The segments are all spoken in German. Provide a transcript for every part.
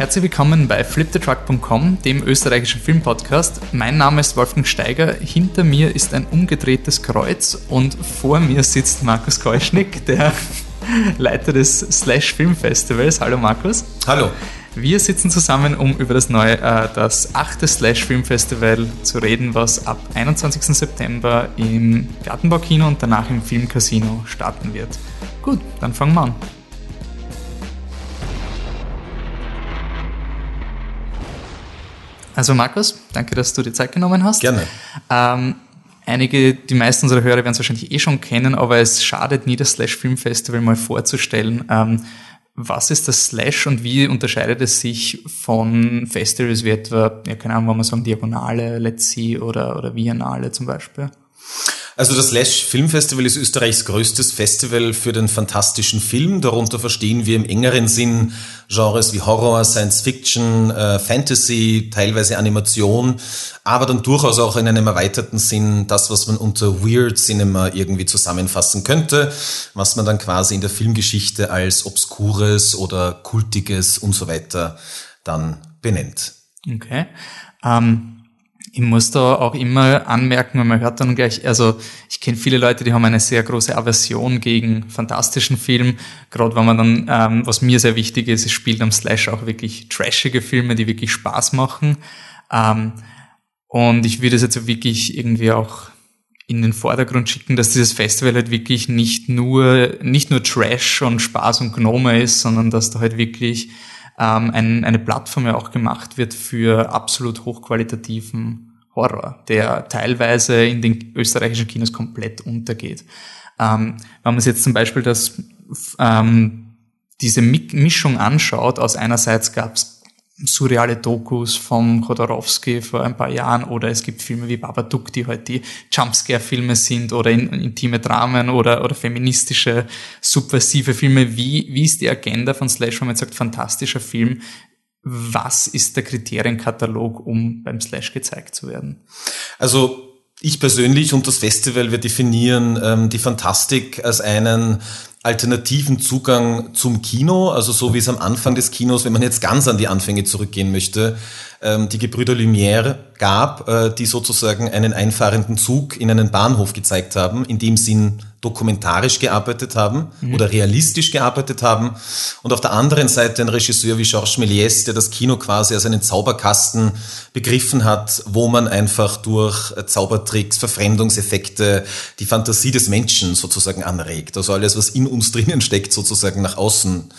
Herzlich willkommen bei fliptetruck.com, dem österreichischen Filmpodcast. Mein Name ist Wolfgang Steiger, hinter mir ist ein umgedrehtes Kreuz und vor mir sitzt Markus Keuschnick, der Leiter des Slash Film Festivals. Hallo Markus. Hallo. Wir sitzen zusammen, um über das neue, äh, das achte Slash Film Festival zu reden, was ab 21. September im Gartenbaukino und danach im Filmcasino starten wird. Gut, dann fangen wir an. Also Markus, danke, dass du dir Zeit genommen hast. Gerne. Ähm, einige, die meisten unserer Hörer werden es wahrscheinlich eh schon kennen, aber es schadet nie, das Slash Film Festival mal vorzustellen. Ähm, was ist das Slash und wie unterscheidet es sich von Festivals wie etwa, ja, keine Ahnung, wollen wir sagen, Diagonale, Let's See oder, oder Biennale zum Beispiel? Also das Lash Filmfestival ist Österreichs größtes Festival für den fantastischen Film. Darunter verstehen wir im engeren Sinn Genres wie Horror, Science Fiction, äh, Fantasy, teilweise Animation, aber dann durchaus auch in einem erweiterten Sinn das, was man unter Weird Cinema irgendwie zusammenfassen könnte, was man dann quasi in der Filmgeschichte als obskures oder kultiges und so weiter dann benennt. Okay. Ähm ich muss da auch immer anmerken, weil man hört dann gleich, also ich kenne viele Leute, die haben eine sehr große Aversion gegen fantastischen Film. Gerade wenn man dann, ähm, was mir sehr wichtig ist, es spielt am Slash auch wirklich trashige Filme, die wirklich Spaß machen. Ähm, und ich würde es jetzt wirklich irgendwie auch in den Vordergrund schicken, dass dieses Festival halt wirklich nicht nur, nicht nur Trash und Spaß und Gnome ist, sondern dass da halt wirklich ähm, ein, eine Plattform ja auch gemacht wird für absolut hochqualitativen Horror, der teilweise in den österreichischen Kinos komplett untergeht. Ähm, wenn man sich jetzt zum Beispiel das, ähm, diese Mischung anschaut, aus einerseits gab es surreale Dokus vom Chodorowski vor ein paar Jahren oder es gibt Filme wie Babadook, die halt die Jumpscare-Filme sind oder in, intime Dramen oder, oder feministische, subversive Filme. Wie, wie ist die Agenda von Slash, wenn man sagt, fantastischer Film? Was ist der Kriterienkatalog, um beim Slash gezeigt zu werden? Also ich persönlich und das Festival, wir definieren ähm, die Fantastik als einen alternativen Zugang zum Kino, also so wie es am Anfang des Kinos, wenn man jetzt ganz an die Anfänge zurückgehen möchte, die Gebrüder Lumière gab, äh, die sozusagen einen einfahrenden Zug in einen Bahnhof gezeigt haben, in dem Sinn dokumentarisch gearbeitet haben mhm. oder realistisch gearbeitet haben. Und auf der anderen Seite ein Regisseur wie Georges Méliès, der das Kino quasi als einen Zauberkasten begriffen hat, wo man einfach durch Zaubertricks, Verfremdungseffekte die Fantasie des Menschen sozusagen anregt. Also alles, was in uns drinnen steckt, sozusagen nach außen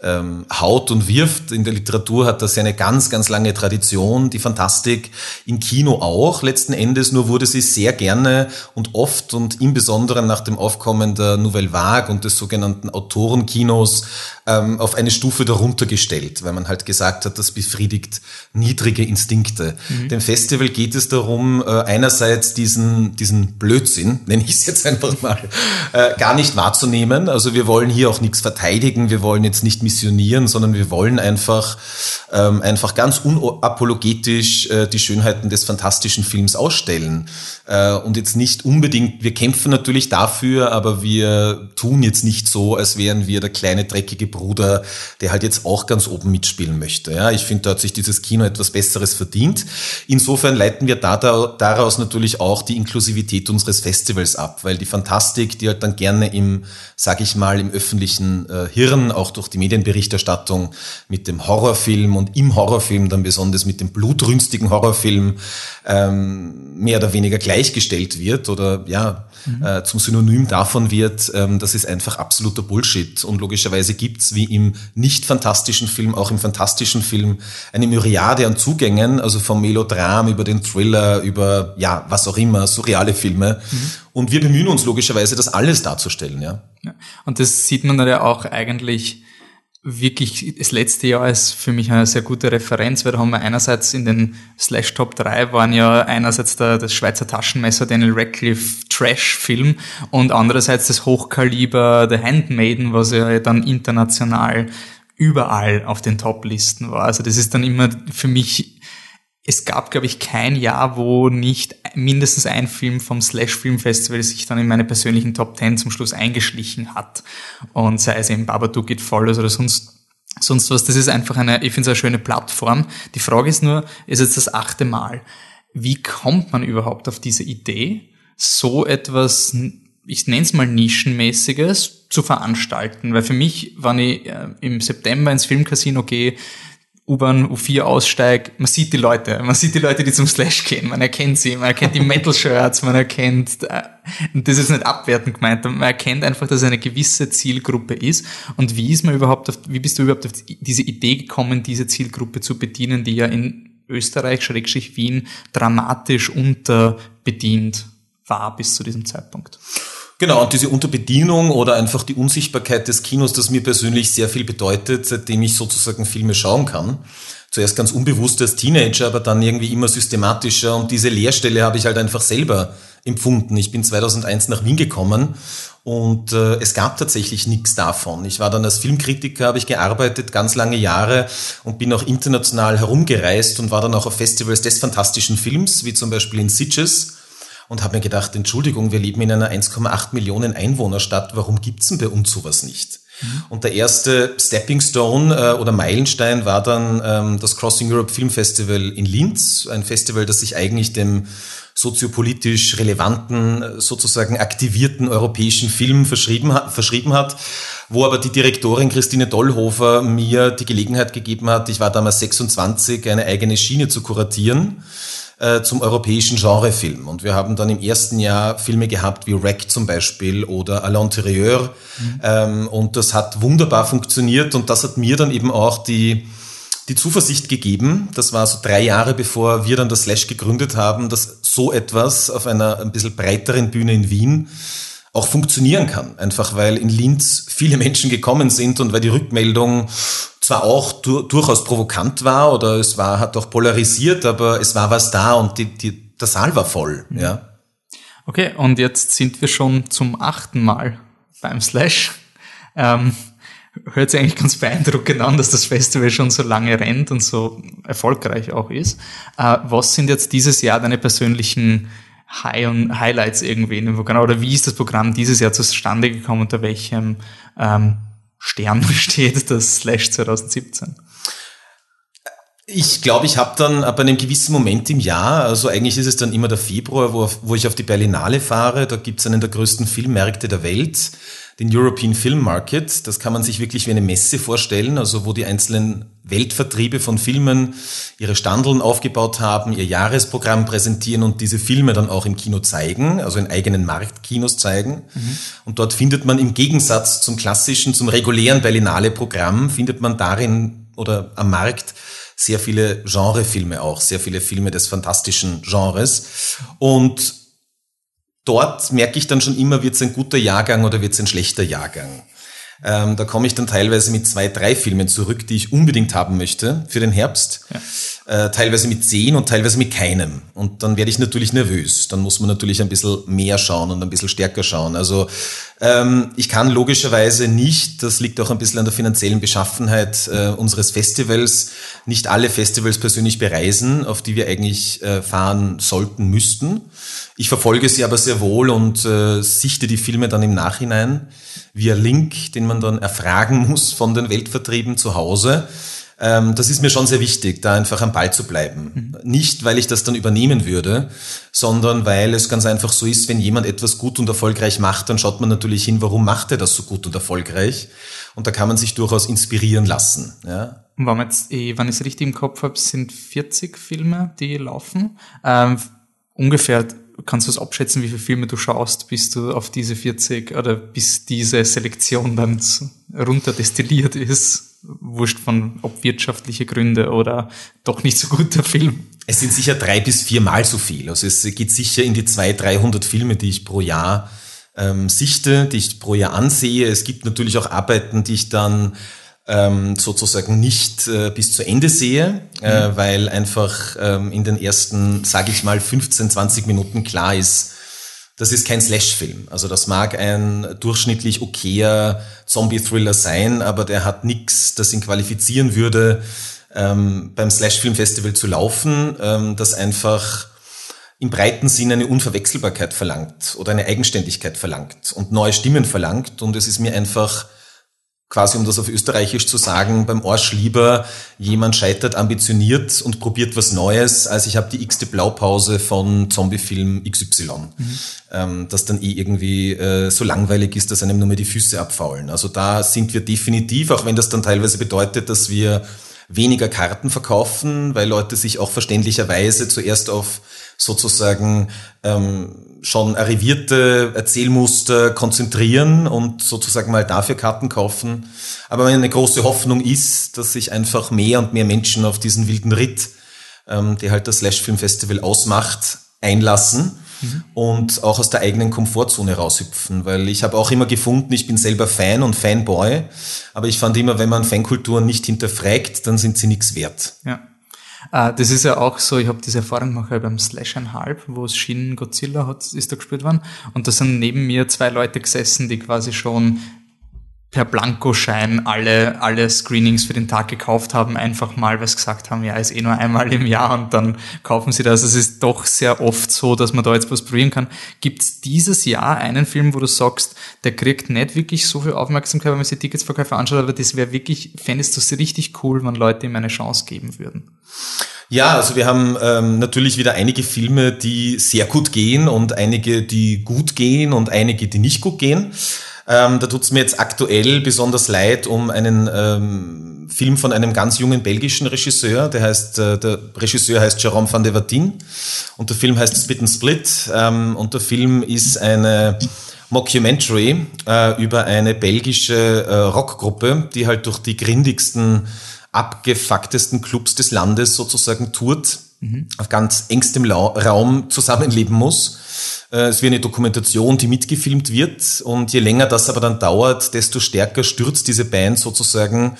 ähm, haut und wirft. In der Literatur hat das ja eine ganz, ganz lange Tradition, die Fantastik im Kino auch letzten Endes, nur wurde sie sehr gerne und oft und im Besonderen nach dem Aufkommen der Nouvelle Vague und des sogenannten Autorenkinos ähm, auf eine Stufe darunter gestellt, weil man halt gesagt hat, das befriedigt niedrige Instinkte. Mhm. Dem Festival geht es darum, äh, einerseits diesen, diesen Blödsinn, nenne ich es jetzt einfach mal, äh, gar nicht wahrzunehmen. Also wir wollen hier auch nichts verteidigen, wir wollen jetzt nicht missionieren, sondern wir wollen einfach, ähm, einfach ganz unapologetisch äh, die Schönheiten des fantastischen Films ausstellen. Äh, und jetzt nicht unbedingt, wir kämpfen natürlich dafür, aber wir tun jetzt nicht so, als wären wir der kleine dreckige Bruder, der halt jetzt auch ganz oben mitspielen möchte. Ja, ich finde, da hat sich dieses Kino etwas Besseres verdient. Insofern leiten wir da, da, daraus natürlich auch die Inklusivität unseres Festivals ab, weil die Fantastik, die halt dann gerne im, sag ich mal, im öffentlichen äh, Hirn, auch durch die Medien Medienberichterstattung mit dem Horrorfilm und im Horrorfilm dann besonders mit dem blutrünstigen Horrorfilm ähm, mehr oder weniger gleichgestellt wird oder ja mhm. äh, zum Synonym davon wird, ähm, das ist einfach absoluter Bullshit. Und logischerweise gibt's wie im nicht fantastischen Film, auch im fantastischen Film, eine Myriade an Zugängen, also vom Melodram über den Thriller, über ja, was auch immer, surreale Filme. Mhm. Und wir bemühen uns logischerweise, das alles darzustellen, ja. ja. Und das sieht man dann ja auch eigentlich wirklich, das letzte Jahr ist für mich eine sehr gute Referenz, weil da haben wir einerseits in den Slash Top 3 waren ja einerseits der, das Schweizer Taschenmesser Daniel Radcliffe Trash-Film und andererseits das Hochkaliber The Handmaiden, was ja dann international überall auf den Top-Listen war. Also das ist dann immer für mich es gab, glaube ich, kein Jahr, wo nicht mindestens ein Film vom Slash Film Festival sich dann in meine persönlichen Top Ten zum Schluss eingeschlichen hat. Und sei es eben Babadook It Follows oder sonst sonst was. Das ist einfach eine, ich finde es eine schöne Plattform. Die Frage ist nur, ist jetzt das achte Mal. Wie kommt man überhaupt auf diese Idee, so etwas, ich nenne es mal Nischenmäßiges, zu veranstalten? Weil für mich, wenn ich äh, im September ins Filmcasino gehe, U-Bahn U4 aussteigt, man sieht die Leute, man sieht die Leute, die zum Slash gehen, man erkennt sie, man erkennt die Metal-Shirts, man erkennt, äh, und das ist nicht abwertend gemeint, man erkennt einfach, dass es eine gewisse Zielgruppe ist. Und wie ist man überhaupt auf, wie bist du überhaupt auf diese Idee gekommen, diese Zielgruppe zu bedienen, die ja in Österreich, Schrägstrich Wien, dramatisch unterbedient war bis zu diesem Zeitpunkt? Genau, und diese Unterbedienung oder einfach die Unsichtbarkeit des Kinos, das mir persönlich sehr viel bedeutet, seitdem ich sozusagen Filme schauen kann. Zuerst ganz unbewusst als Teenager, aber dann irgendwie immer systematischer und diese Leerstelle habe ich halt einfach selber empfunden. Ich bin 2001 nach Wien gekommen und äh, es gab tatsächlich nichts davon. Ich war dann als Filmkritiker, habe ich gearbeitet, ganz lange Jahre und bin auch international herumgereist und war dann auch auf Festivals des fantastischen Films, wie zum Beispiel in Sitges und habe mir gedacht, Entschuldigung, wir leben in einer 1,8 Millionen Einwohnerstadt, warum gibt's denn bei uns sowas nicht? Mhm. Und der erste Stepping Stone äh, oder Meilenstein war dann ähm, das Crossing Europe Film Festival in Linz, ein Festival, das sich eigentlich dem soziopolitisch relevanten, äh, sozusagen aktivierten europäischen Film verschrieben, verschrieben hat, wo aber die Direktorin Christine Dollhofer mir die Gelegenheit gegeben hat, ich war damals 26, eine eigene Schiene zu kuratieren äh, zum europäischen Genrefilm. Und wir haben dann im ersten Jahr Filme gehabt wie Wreck zum Beispiel oder À l'intérieur. Mhm. Ähm, und das hat wunderbar funktioniert und das hat mir dann eben auch die, die Zuversicht gegeben, das war so drei Jahre bevor wir dann das Slash gegründet haben, dass so etwas auf einer ein bisschen breiteren Bühne in Wien auch funktionieren kann. Einfach weil in Linz viele Menschen gekommen sind und weil die Rückmeldung zwar auch du durchaus provokant war oder es war, hat auch polarisiert, aber es war was da und die, die, der Saal war voll, mhm. ja. Okay, und jetzt sind wir schon zum achten Mal beim Slash. Ähm, hört sich eigentlich ganz beeindruckend an, dass das Festival schon so lange rennt und so erfolgreich auch ist. Äh, was sind jetzt dieses Jahr deine persönlichen High und Highlights irgendwie in dem Programm? Oder wie ist das Programm dieses Jahr zustande gekommen? Unter welchem ähm, Stern steht das Slash 2017? Ich glaube, ich habe dann ab einem gewissen Moment im Jahr, also eigentlich ist es dann immer der Februar, wo, wo ich auf die Berlinale fahre, da gibt es einen der größten Filmmärkte der Welt den European Film Market. Das kann man sich wirklich wie eine Messe vorstellen, also wo die einzelnen Weltvertriebe von Filmen ihre Standeln aufgebaut haben, ihr Jahresprogramm präsentieren und diese Filme dann auch im Kino zeigen, also in eigenen Marktkinos zeigen. Mhm. Und dort findet man im Gegensatz zum klassischen, zum regulären Berlinale-Programm, findet man darin oder am Markt sehr viele Genrefilme auch, sehr viele Filme des fantastischen Genres. Und dort merke ich dann schon immer, wird es ein guter Jahrgang oder wird es ein schlechter Jahrgang. Ähm, da komme ich dann teilweise mit zwei, drei Filmen zurück, die ich unbedingt haben möchte für den Herbst. Ja. Äh, teilweise mit zehn und teilweise mit keinem. Und dann werde ich natürlich nervös. Dann muss man natürlich ein bisschen mehr schauen und ein bisschen stärker schauen. Also ähm, ich kann logischerweise nicht, das liegt auch ein bisschen an der finanziellen Beschaffenheit äh, unseres Festivals, nicht alle Festivals persönlich bereisen, auf die wir eigentlich äh, fahren sollten, müssten. Ich verfolge sie aber sehr wohl und äh, sichte die Filme dann im Nachhinein via Link, den man dann erfragen muss von den Weltvertrieben zu Hause. Ähm, das ist mir schon sehr wichtig, da einfach am Ball zu bleiben. Mhm. Nicht, weil ich das dann übernehmen würde, sondern weil es ganz einfach so ist, wenn jemand etwas gut und erfolgreich macht, dann schaut man natürlich hin, warum macht er das so gut und erfolgreich. Und da kann man sich durchaus inspirieren lassen. Ja. Und wenn, jetzt, eh, wenn ich es richtig im Kopf habe, sind 40 Filme, die laufen. Ähm, ungefähr kannst du es abschätzen, wie viele Filme du schaust, bis du auf diese 40 oder bis diese Selektion dann runterdestilliert ist? Wurscht von ob wirtschaftliche Gründe oder doch nicht so guter Film. Es sind sicher drei bis viermal so viel. Also es geht sicher in die zwei, 300 Filme, die ich pro Jahr ähm, sichte, die ich pro Jahr ansehe. Es gibt natürlich auch Arbeiten, die ich dann ähm, sozusagen nicht äh, bis zu Ende sehe, äh, mhm. weil einfach ähm, in den ersten, sage ich mal, 15, 20 Minuten klar ist, das ist kein Slash-Film. Also das mag ein durchschnittlich okayer Zombie-Thriller sein, aber der hat nichts, das ihn qualifizieren würde, ähm, beim Slash-Film-Festival zu laufen, ähm, das einfach im breiten Sinne eine Unverwechselbarkeit verlangt oder eine Eigenständigkeit verlangt und neue Stimmen verlangt. Und es ist mir einfach quasi um das auf Österreichisch zu sagen, beim Arsch lieber jemand scheitert ambitioniert und probiert was Neues, als ich habe die x-te Blaupause von Zombiefilm XY, mhm. ähm, das dann eh irgendwie äh, so langweilig ist, dass einem nur mehr die Füße abfaulen. Also da sind wir definitiv, auch wenn das dann teilweise bedeutet, dass wir weniger Karten verkaufen, weil Leute sich auch verständlicherweise zuerst auf sozusagen ähm, schon arrivierte Erzählmuster konzentrieren und sozusagen mal dafür Karten kaufen. Aber meine große Hoffnung ist, dass sich einfach mehr und mehr Menschen auf diesen wilden Ritt, ähm, der halt das Slash Film Festival ausmacht, einlassen mhm. und auch aus der eigenen Komfortzone raushüpfen. Weil ich habe auch immer gefunden, ich bin selber Fan und Fanboy, aber ich fand immer, wenn man Fankulturen nicht hinterfragt, dann sind sie nichts wert. Ja. Uh, das ist ja auch so, ich habe diese Erfahrung gemacht beim Slash Halb, wo es Shin Godzilla hat, ist da gespielt worden. Und da sind neben mir zwei Leute gesessen, die quasi schon per Blankoschein alle, alle Screenings für den Tag gekauft haben, einfach mal, weil sie gesagt haben, ja, ist eh nur einmal im Jahr und dann kaufen sie das. Es ist doch sehr oft so, dass man da jetzt was probieren kann. Gibt es dieses Jahr einen Film, wo du sagst, der kriegt nicht wirklich so viel Aufmerksamkeit, wenn man sich Ticketsverkäufe anschaut, aber das wäre wirklich, fändest du es richtig cool, wenn Leute ihm eine Chance geben würden? Ja, also wir haben ähm, natürlich wieder einige Filme, die sehr gut gehen und einige, die gut gehen und einige, die nicht gut gehen. Ähm, da tut's mir jetzt aktuell besonders leid um einen ähm, Film von einem ganz jungen belgischen Regisseur. Der heißt, äh, der Regisseur heißt Jérôme van de Vatin und der Film heißt Spit and Split. Ähm, und der Film ist eine Mockumentary äh, über eine belgische äh, Rockgruppe, die halt durch die grindigsten, abgefucktesten Clubs des Landes sozusagen tourt, mhm. auf ganz engstem La Raum zusammenleben muss äh, es wie eine Dokumentation, die mitgefilmt wird. Und je länger das aber dann dauert, desto stärker stürzt diese Band sozusagen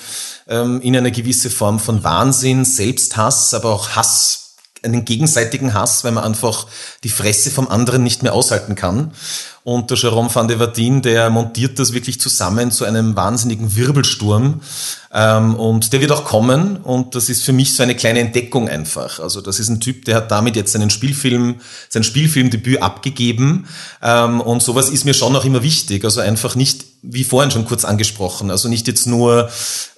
ähm, in eine gewisse Form von Wahnsinn, Selbsthass, aber auch Hass einen gegenseitigen Hass, weil man einfach die Fresse vom anderen nicht mehr aushalten kann. Und der Jerome van de Vatin, der montiert das wirklich zusammen zu einem wahnsinnigen Wirbelsturm. Ähm, und der wird auch kommen. Und das ist für mich so eine kleine Entdeckung einfach. Also das ist ein Typ, der hat damit jetzt seinen Spielfilm, sein Spielfilmdebüt abgegeben. Ähm, und sowas ist mir schon auch immer wichtig. Also einfach nicht wie vorhin schon kurz angesprochen, also nicht jetzt nur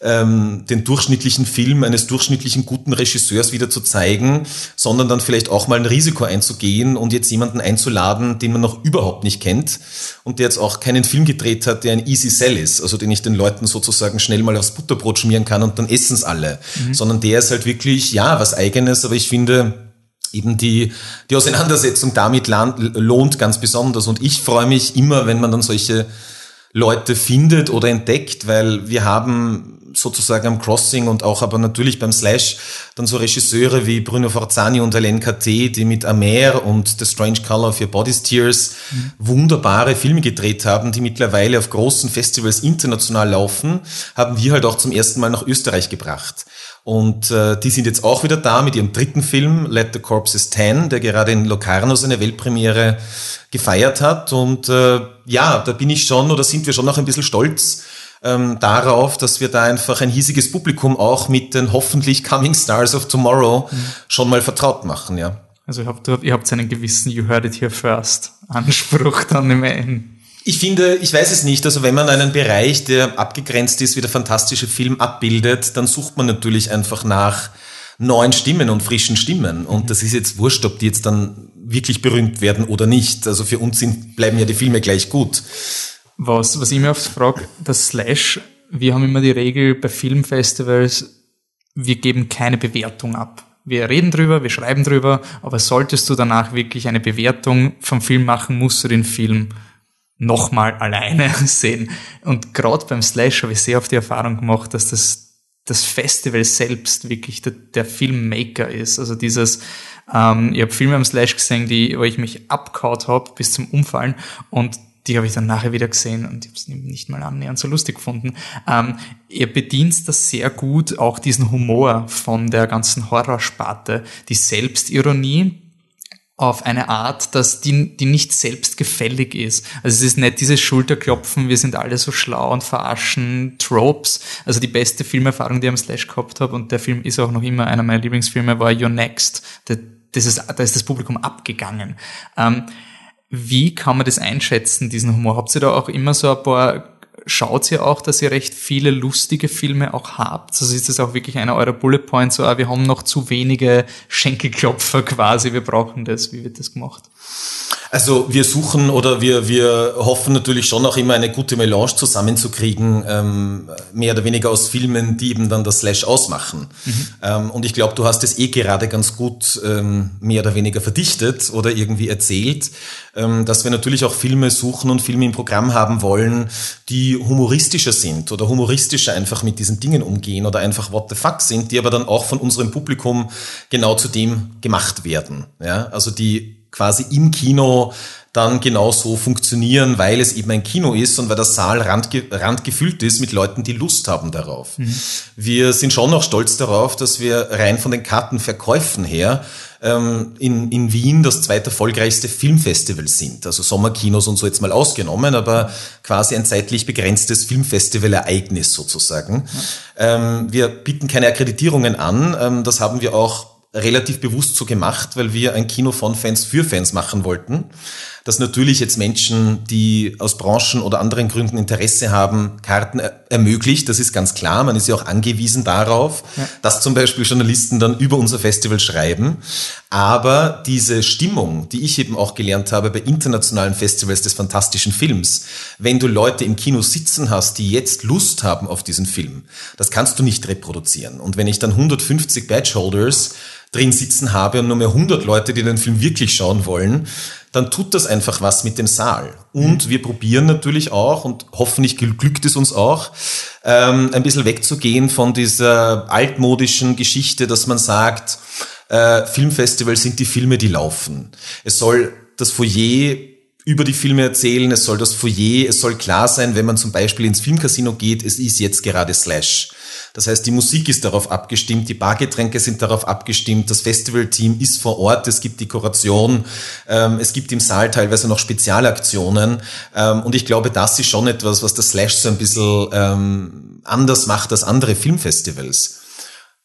ähm, den durchschnittlichen Film eines durchschnittlichen guten Regisseurs wieder zu zeigen, sondern dann vielleicht auch mal ein Risiko einzugehen und jetzt jemanden einzuladen, den man noch überhaupt nicht kennt und der jetzt auch keinen Film gedreht hat, der ein Easy Sell ist, also den ich den Leuten sozusagen schnell mal aufs Butterbrot schmieren kann und dann essen es alle, mhm. sondern der ist halt wirklich, ja, was eigenes, aber ich finde, eben die, die Auseinandersetzung damit lohnt ganz besonders und ich freue mich immer, wenn man dann solche Leute findet oder entdeckt, weil wir haben sozusagen am Crossing und auch aber natürlich beim Slash dann so Regisseure wie Bruno Forzani und Alain KT, die mit Amer und The Strange Color of Your Body's Tears mhm. wunderbare Filme gedreht haben, die mittlerweile auf großen Festivals international laufen, haben wir halt auch zum ersten Mal nach Österreich gebracht. Und äh, die sind jetzt auch wieder da mit ihrem dritten Film, Let the Corpses Ten, der gerade in Locarno seine Weltpremiere gefeiert hat. Und äh, ja, da bin ich schon oder sind wir schon noch ein bisschen stolz ähm, darauf, dass wir da einfach ein hiesiges Publikum auch mit den hoffentlich Coming Stars of Tomorrow mhm. schon mal vertraut machen, ja. Also ihr habt, ihr habt einen gewissen You heard it here first Anspruch dann im. Ich finde, ich weiß es nicht, also wenn man einen Bereich, der abgegrenzt ist, wie der fantastische Film abbildet, dann sucht man natürlich einfach nach neuen Stimmen und frischen Stimmen. Und das ist jetzt wurscht, ob die jetzt dann wirklich berühmt werden oder nicht. Also für uns sind, bleiben ja die Filme gleich gut. Was, was ich mir oft frage, das Slash, wir haben immer die Regel bei Filmfestivals, wir geben keine Bewertung ab. Wir reden drüber, wir schreiben drüber, aber solltest du danach wirklich eine Bewertung vom Film machen, musst du den Film nochmal alleine sehen. Und gerade beim Slash habe ich sehr oft die Erfahrung gemacht, dass das das Festival selbst wirklich der, der Filmmaker ist. Also dieses, ähm, ich habe Filme am Slash gesehen, die, wo ich mich abkaut habe bis zum Umfallen und die habe ich dann nachher wieder gesehen und ich habe es nicht mal annähernd so lustig gefunden. Ähm, ihr bedient das sehr gut, auch diesen Humor von der ganzen Horrorsparte, die Selbstironie, auf eine Art, dass die, die nicht selbstgefällig ist. Also es ist nicht dieses Schulterklopfen, wir sind alle so schlau und verarschen Tropes. Also die beste Filmerfahrung, die ich am Slash gehabt habe, und der Film ist auch noch immer einer meiner Lieblingsfilme, war Your Next. Das ist, da ist das Publikum abgegangen. Ähm, wie kann man das einschätzen, diesen Humor? Habt ihr da auch immer so ein paar schaut ihr auch, dass ihr recht viele lustige Filme auch habt? Also ist das auch wirklich einer eurer Bullet Points, so, ah, wir haben noch zu wenige Schenkelklopfer quasi, wir brauchen das. Wie wird das gemacht? Also wir suchen oder wir, wir hoffen natürlich schon auch immer eine gute Melange zusammenzukriegen, ähm, mehr oder weniger aus Filmen, die eben dann das Slash ausmachen. Mhm. Ähm, und ich glaube, du hast es eh gerade ganz gut ähm, mehr oder weniger verdichtet oder irgendwie erzählt, ähm, dass wir natürlich auch Filme suchen und Filme im Programm haben wollen, die humoristischer sind oder humoristischer einfach mit diesen Dingen umgehen oder einfach what the fuck sind, die aber dann auch von unserem Publikum genau zu dem gemacht werden. Ja? Also die quasi im Kino dann genauso funktionieren, weil es eben ein Kino ist und weil der Saal randge randgefüllt ist mit Leuten, die Lust haben darauf. Mhm. Wir sind schon noch stolz darauf, dass wir rein von den Kartenverkäufen her ähm, in, in Wien das zweite erfolgreichste Filmfestival sind. Also Sommerkinos und so jetzt mal ausgenommen, aber quasi ein zeitlich begrenztes Filmfestival-Ereignis sozusagen. Ja. Ähm, wir bieten keine Akkreditierungen an. Ähm, das haben wir auch relativ bewusst so gemacht, weil wir ein Kino von Fans für Fans machen wollten. Dass natürlich jetzt Menschen, die aus Branchen oder anderen Gründen Interesse haben, Karten ermöglicht, das ist ganz klar. Man ist ja auch angewiesen darauf, ja. dass zum Beispiel Journalisten dann über unser Festival schreiben. Aber diese Stimmung, die ich eben auch gelernt habe bei internationalen Festivals des fantastischen Films, wenn du Leute im Kino sitzen hast, die jetzt Lust haben auf diesen Film, das kannst du nicht reproduzieren. Und wenn ich dann 150 Badgeholders drin sitzen habe und nur mehr 100 Leute, die den Film wirklich schauen wollen, dann tut das einfach was mit dem Saal. Und wir probieren natürlich auch, und hoffentlich glückt es uns auch, ähm, ein bisschen wegzugehen von dieser altmodischen Geschichte, dass man sagt, äh, Filmfestivals sind die Filme, die laufen. Es soll das Foyer über die Filme erzählen, es soll das Foyer, es soll klar sein, wenn man zum Beispiel ins Filmcasino geht, es ist jetzt gerade Slash. Das heißt, die Musik ist darauf abgestimmt, die Bargetränke sind darauf abgestimmt, das Festivalteam ist vor Ort, es gibt Dekoration, ähm, es gibt im Saal teilweise noch Spezialaktionen. Ähm, und ich glaube, das ist schon etwas, was das Slash so ein bisschen ähm, anders macht als andere Filmfestivals.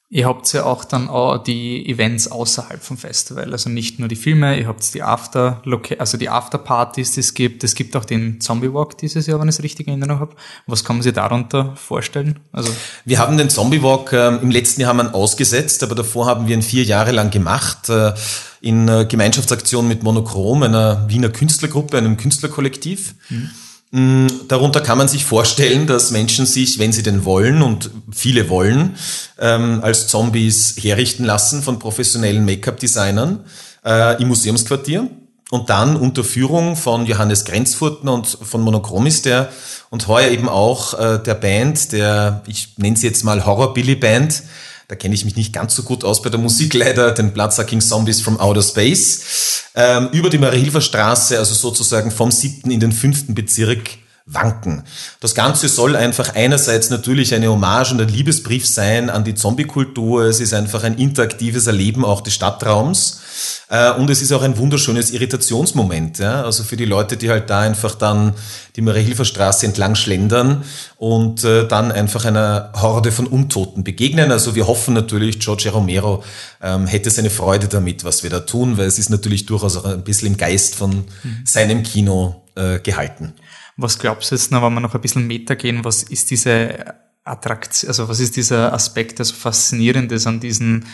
Ihr habt ja auch dann auch die Events außerhalb vom Festival, also nicht nur die Filme, ihr habt die After, also die Afterpartys, die es gibt. Es gibt auch den Zombie Walk dieses Jahr, wenn ich es richtig in Erinnerung habe. Was kann man sich darunter vorstellen? Also wir haben den Zombie Walk äh, im letzten Jahr haben wir ausgesetzt, aber davor haben wir ihn vier Jahre lang gemacht äh, in äh, Gemeinschaftsaktion mit Monochrom, einer Wiener Künstlergruppe, einem Künstlerkollektiv. Mhm. Mm, darunter kann man sich vorstellen, dass Menschen sich, wenn sie denn wollen, und viele wollen, ähm, als Zombies herrichten lassen von professionellen Make-up-Designern äh, im Museumsquartier. Und dann unter Führung von Johannes Grenzfurtner und von Monochrom ist der und heuer eben auch äh, der Band, der, ich nenne sie jetzt mal Horror-Billy-Band, da kenne ich mich nicht ganz so gut aus bei der Musik leider, den Bloodsucking Zombies from Outer Space, ähm, über die Marie-Hilfer Straße, also sozusagen vom siebten in den fünften Bezirk wanken. Das Ganze soll einfach einerseits natürlich eine Hommage und ein Liebesbrief sein an die Zombie-Kultur. Es ist einfach ein interaktives Erleben auch des Stadtraums. Äh, und es ist auch ein wunderschönes Irritationsmoment. Ja? Also für die Leute, die halt da einfach dann die Marie-Hilfer Straße entlang schlendern und äh, dann einfach einer Horde von Untoten begegnen. Also wir hoffen natürlich, George Romero ähm, hätte seine Freude damit, was wir da tun, weil es ist natürlich durchaus auch ein bisschen im Geist von mhm. seinem Kino äh, gehalten. Was glaubst du jetzt noch, wenn wir noch ein bisschen Meta gehen, was ist diese Attraktion, also was ist dieser Aspekt, das Faszinierendes an diesen,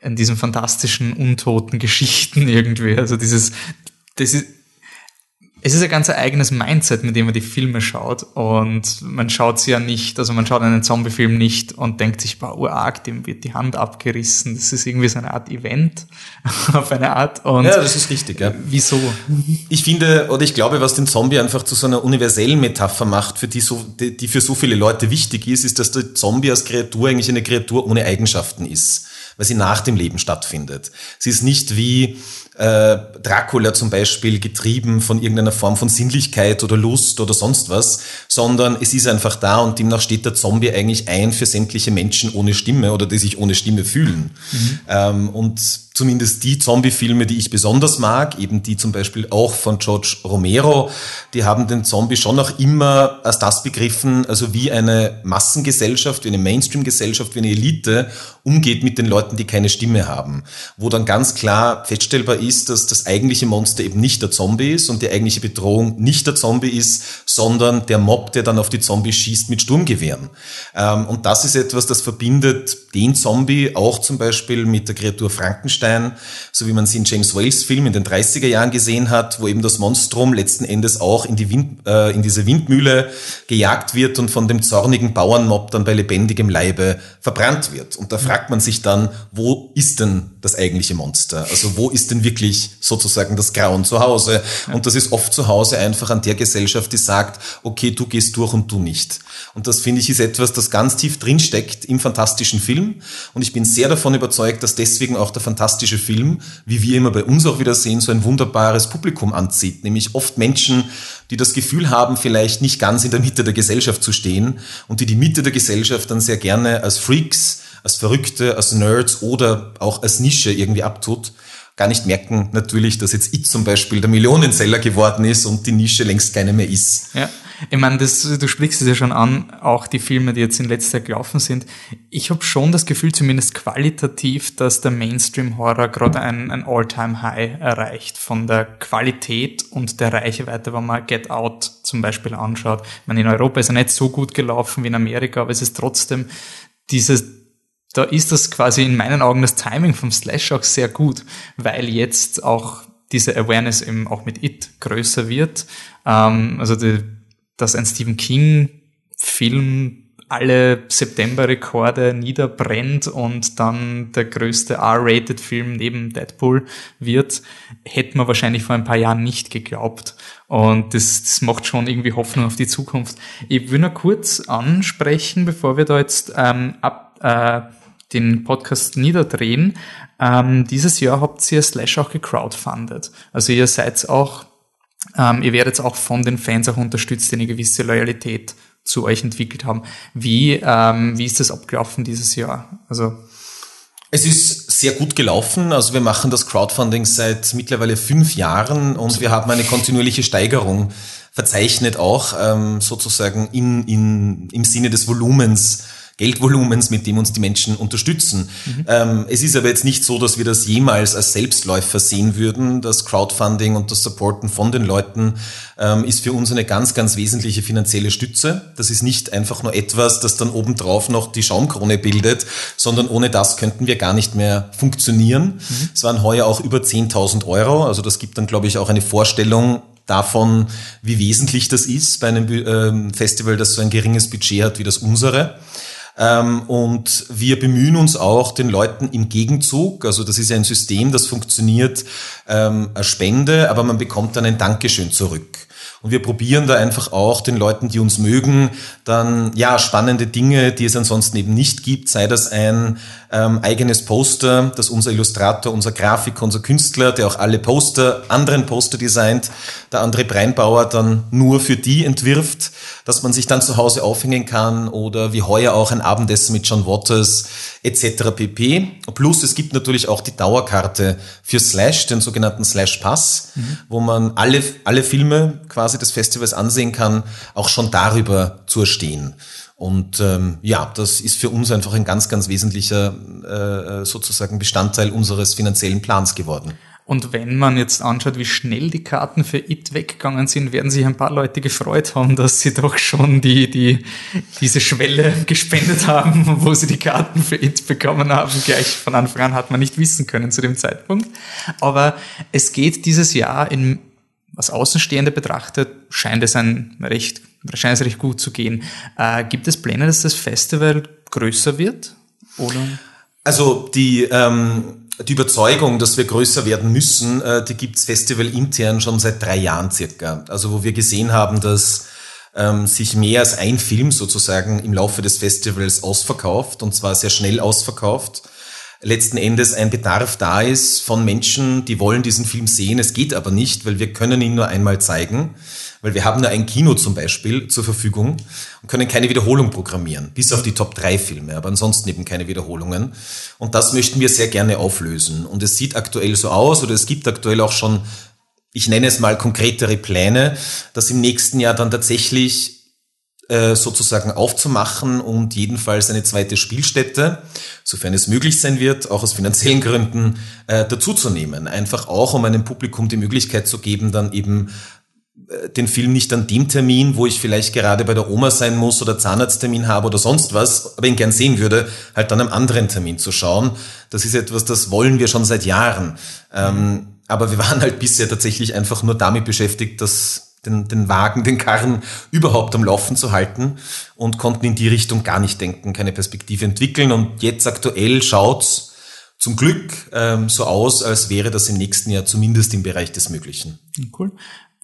an diesen fantastischen, untoten Geschichten irgendwie? Also dieses, das ist, es ist ein ganz eigenes Mindset, mit dem man die Filme schaut. Und man schaut sie ja nicht, also man schaut einen Zombie-Film nicht und denkt sich, boah, urarg, dem wird die Hand abgerissen. Das ist irgendwie so eine Art Event auf eine Art. Und ja, das ist richtig, ja. Wieso? Ich finde, oder ich glaube, was den Zombie einfach zu so einer universellen Metapher macht, für die, so, die, die für so viele Leute wichtig ist, ist, dass der Zombie als Kreatur eigentlich eine Kreatur ohne Eigenschaften ist, weil sie nach dem Leben stattfindet. Sie ist nicht wie, äh, Dracula zum Beispiel getrieben von irgendeiner Form von Sinnlichkeit oder Lust oder sonst was, sondern es ist einfach da und demnach steht der Zombie eigentlich ein für sämtliche Menschen ohne Stimme oder die sich ohne Stimme fühlen. Mhm. Ähm, und zumindest die Zombie-Filme, die ich besonders mag, eben die zum Beispiel auch von George Romero, die haben den Zombie schon noch immer als das begriffen, also wie eine Massengesellschaft, wie eine Mainstream-Gesellschaft, wie eine Elite umgeht mit den Leuten, die keine Stimme haben. Wo dann ganz klar feststellbar ist, dass das eigentliche Monster eben nicht der Zombie ist und die eigentliche Bedrohung nicht der Zombie ist, sondern der Mob, der dann auf die Zombies schießt mit Sturmgewehren. Ähm, und das ist etwas, das verbindet den Zombie auch zum Beispiel mit der Kreatur Frankenstein, so wie man sie in James Wales Film in den 30er Jahren gesehen hat, wo eben das Monstrum letzten Endes auch in, die Wind, äh, in diese Windmühle gejagt wird und von dem zornigen Bauernmob dann bei lebendigem Leibe verbrannt wird. Und da fragt man sich dann, wo ist denn das eigentliche Monster? Also wo ist denn wirklich sozusagen das Grauen zu Hause? Und das ist oft zu Hause einfach an der Gesellschaft, die sagt, okay, du gehst durch und du nicht. Und das finde ich ist etwas, das ganz tief drinsteckt im fantastischen Film. Und ich bin sehr davon überzeugt, dass deswegen auch der fantastische Film, wie wir immer bei uns auch wieder sehen, so ein wunderbares Publikum anzieht. Nämlich oft Menschen, die das Gefühl haben, vielleicht nicht ganz in der Mitte der Gesellschaft zu stehen und die die Mitte der Gesellschaft dann sehr gerne als Freaks, als Verrückte, als Nerds oder auch als Nische irgendwie abtut gar nicht merken natürlich, dass jetzt It zum Beispiel der Millionenseller geworden ist und die Nische längst keine mehr ist. Ja. Ich meine, das, du sprichst es ja schon an, auch die Filme, die jetzt in letzter Zeit gelaufen sind. Ich habe schon das Gefühl, zumindest qualitativ, dass der Mainstream-Horror gerade ein, ein All-Time-High erreicht. Von der Qualität und der Reichweite, wenn man Get Out zum Beispiel anschaut. Ich meine, in Europa ist er nicht so gut gelaufen wie in Amerika, aber es ist trotzdem dieses da ist das quasi in meinen Augen das Timing vom Slash auch sehr gut, weil jetzt auch diese Awareness eben auch mit It größer wird. Ähm, also die, dass ein Stephen King Film alle September-Rekorde niederbrennt und dann der größte R-Rated-Film neben Deadpool wird, hätte man wahrscheinlich vor ein paar Jahren nicht geglaubt. Und das, das macht schon irgendwie Hoffnung auf die Zukunft. Ich will nur kurz ansprechen, bevor wir da jetzt ähm, ab, äh, den Podcast niederdrehen. Ähm, dieses Jahr habt ihr Slash auch gecrowdfundet. Also ihr seid auch ähm, ihr werdet auch von den Fans auch unterstützt, die eine gewisse Loyalität zu euch entwickelt haben. Wie, ähm, wie ist das abgelaufen dieses Jahr? Also es ist sehr gut gelaufen. Also wir machen das Crowdfunding seit mittlerweile fünf Jahren und wir haben eine kontinuierliche Steigerung verzeichnet auch ähm, sozusagen in, in, im Sinne des Volumens Geldvolumens, mit dem uns die Menschen unterstützen. Mhm. Ähm, es ist aber jetzt nicht so, dass wir das jemals als Selbstläufer sehen würden. Das Crowdfunding und das Supporten von den Leuten ähm, ist für uns eine ganz, ganz wesentliche finanzielle Stütze. Das ist nicht einfach nur etwas, das dann obendrauf noch die Schaumkrone bildet, sondern ohne das könnten wir gar nicht mehr funktionieren. Mhm. Es waren heuer auch über 10.000 Euro. Also das gibt dann, glaube ich, auch eine Vorstellung, davon, wie wesentlich das ist bei einem ähm, Festival, das so ein geringes Budget hat wie das unsere. Ähm, und wir bemühen uns auch den Leuten im Gegenzug, also das ist ein System, das funktioniert ähm, als Spende, aber man bekommt dann ein Dankeschön zurück. Und wir probieren da einfach auch den Leuten, die uns mögen, dann ja spannende Dinge, die es ansonsten eben nicht gibt, sei das ein ähm, eigenes Poster, das unser Illustrator, unser Grafiker, unser Künstler, der auch alle Poster, anderen Poster designt, der André Breinbauer dann nur für die entwirft, dass man sich dann zu Hause aufhängen kann oder wie heuer auch ein Abendessen mit John Waters etc. pp. Plus es gibt natürlich auch die Dauerkarte für Slash, den sogenannten Slash Pass, mhm. wo man alle, alle Filme quasi des Festivals ansehen kann, auch schon darüber zu erstehen. Und ähm, ja, das ist für uns einfach ein ganz, ganz wesentlicher äh, sozusagen Bestandteil unseres finanziellen Plans geworden. Und wenn man jetzt anschaut, wie schnell die Karten für It weggegangen sind, werden sich ein paar Leute gefreut haben, dass sie doch schon die, die, diese Schwelle gespendet haben, wo sie die Karten für It bekommen haben. Gleich von Anfang an hat man nicht wissen können zu dem Zeitpunkt. Aber es geht dieses Jahr in, was Außenstehende betrachtet, scheint es ein recht, scheint es recht gut zu gehen. Äh, gibt es Pläne, dass das Festival größer wird? Oder? Also die, ähm, die Überzeugung, dass wir größer werden müssen, äh, die gibt's Festival intern schon seit drei Jahren circa. Also wo wir gesehen haben, dass ähm, sich mehr als ein Film sozusagen im Laufe des Festivals ausverkauft und zwar sehr schnell ausverkauft. Letzten Endes ein Bedarf da ist von Menschen, die wollen diesen Film sehen. Es geht aber nicht, weil wir können ihn nur einmal zeigen weil wir haben nur ein Kino zum Beispiel zur Verfügung und können keine Wiederholung programmieren, bis auf die Top 3 Filme, aber ansonsten eben keine Wiederholungen. Und das möchten wir sehr gerne auflösen. Und es sieht aktuell so aus, oder es gibt aktuell auch schon, ich nenne es mal konkretere Pläne, dass im nächsten Jahr dann tatsächlich äh, sozusagen aufzumachen und jedenfalls eine zweite Spielstätte, sofern es möglich sein wird, auch aus finanziellen Gründen äh, dazuzunehmen. Einfach auch, um einem Publikum die Möglichkeit zu geben, dann eben äh, den Film nicht an dem Termin, wo ich vielleicht gerade bei der Oma sein muss oder Zahnarzttermin habe oder sonst was, aber ihn gern sehen würde, halt dann am anderen Termin zu schauen. Das ist etwas, das wollen wir schon seit Jahren. Ähm, aber wir waren halt bisher tatsächlich einfach nur damit beschäftigt, dass den, den Wagen, den Karren überhaupt am Laufen zu halten und konnten in die Richtung gar nicht denken, keine Perspektive entwickeln. Und jetzt aktuell schaut's zum Glück ähm, so aus, als wäre das im nächsten Jahr zumindest im Bereich des Möglichen. Cool.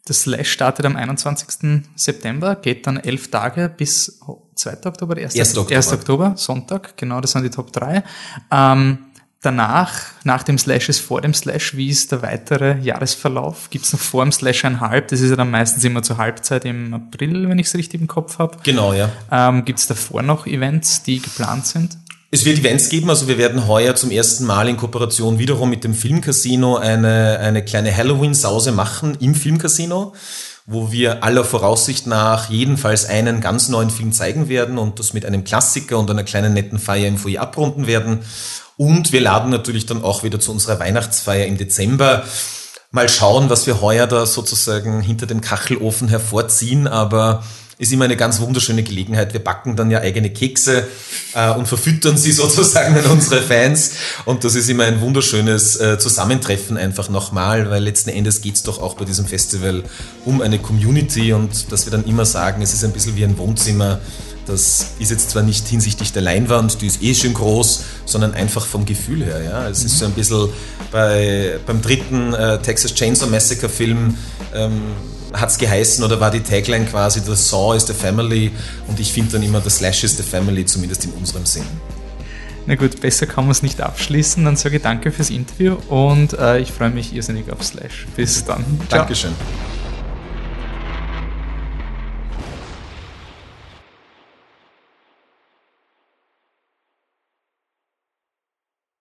Das Slash startet am 21. September, geht dann elf Tage bis 2. Oktober, 1. 1. Oktober. 1. Oktober, Sonntag, genau, das sind die Top 3. Ähm, danach, nach dem Slash ist vor dem Slash, wie ist der weitere Jahresverlauf? Gibt es noch vor dem Slash ein Halb? Das ist ja dann meistens immer zur Halbzeit im April, wenn ich es richtig im Kopf habe. Genau, ja. Ähm, Gibt es davor noch Events, die geplant sind? Es wird Events geben, also wir werden heuer zum ersten Mal in Kooperation wiederum mit dem Filmcasino eine, eine kleine Halloween-Sause machen im Filmcasino, wo wir aller Voraussicht nach jedenfalls einen ganz neuen Film zeigen werden und das mit einem Klassiker und einer kleinen netten Feier im Foyer abrunden werden. Und wir laden natürlich dann auch wieder zu unserer Weihnachtsfeier im Dezember. Mal schauen, was wir heuer da sozusagen hinter dem Kachelofen hervorziehen, aber ist immer eine ganz wunderschöne Gelegenheit. Wir backen dann ja eigene Kekse äh, und verfüttern sie sozusagen an unsere Fans. Und das ist immer ein wunderschönes äh, Zusammentreffen einfach nochmal, weil letzten Endes geht's doch auch bei diesem Festival um eine Community und dass wir dann immer sagen, es ist ein bisschen wie ein Wohnzimmer das ist jetzt zwar nicht hinsichtlich der Leinwand, die ist eh schön groß, sondern einfach vom Gefühl her. Ja? Es mhm. ist so ein bisschen bei, beim dritten äh, Texas Chainsaw Massacre Film ähm, hat es geheißen oder war die Tagline quasi, The Saw is the Family und ich finde dann immer, The Slash is the Family, zumindest in unserem Sinn. Na gut, besser kann man es nicht abschließen. Dann sage ich danke fürs Interview und äh, ich freue mich irrsinnig auf Slash. Bis dann. Ciao. Dankeschön.